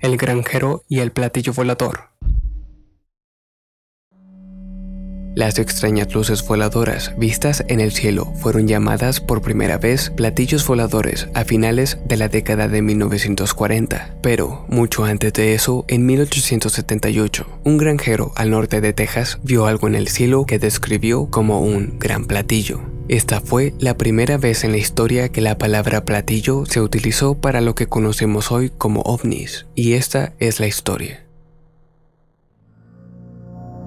El granjero y el platillo volador. Las extrañas luces voladoras vistas en el cielo fueron llamadas por primera vez platillos voladores a finales de la década de 1940, pero mucho antes de eso, en 1878, un granjero al norte de Texas vio algo en el cielo que describió como un gran platillo. Esta fue la primera vez en la historia que la palabra platillo se utilizó para lo que conocemos hoy como ovnis, y esta es la historia.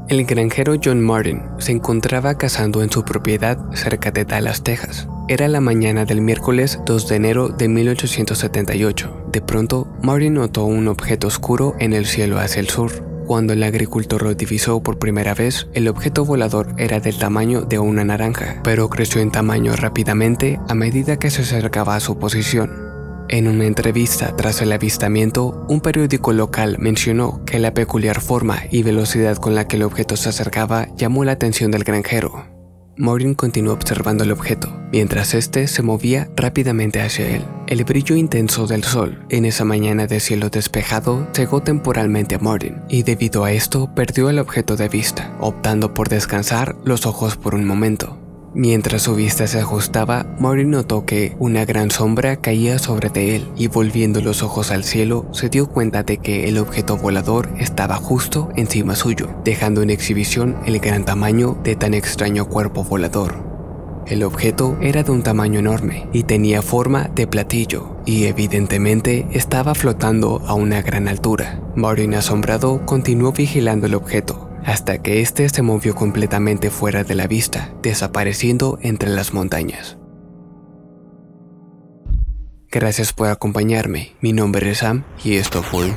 El granjero John Martin se encontraba cazando en su propiedad cerca de Dallas, Texas. Era la mañana del miércoles 2 de enero de 1878. De pronto, Martin notó un objeto oscuro en el cielo hacia el sur. Cuando el agricultor lo divisó por primera vez, el objeto volador era del tamaño de una naranja, pero creció en tamaño rápidamente a medida que se acercaba a su posición. En una entrevista tras el avistamiento, un periódico local mencionó que la peculiar forma y velocidad con la que el objeto se acercaba llamó la atención del granjero. Maureen continuó observando el objeto, mientras éste se movía rápidamente hacia él. El brillo intenso del sol en esa mañana de cielo despejado cegó temporalmente a Maureen, y debido a esto perdió el objeto de vista, optando por descansar los ojos por un momento. Mientras su vista se ajustaba, Maureen notó que una gran sombra caía sobre de él y volviendo los ojos al cielo se dio cuenta de que el objeto volador estaba justo encima suyo, dejando en exhibición el gran tamaño de tan extraño cuerpo volador. El objeto era de un tamaño enorme y tenía forma de platillo y evidentemente estaba flotando a una gran altura. Maureen asombrado continuó vigilando el objeto hasta que éste se movió completamente fuera de la vista, desapareciendo entre las montañas. Gracias por acompañarme, mi nombre es Sam y esto fue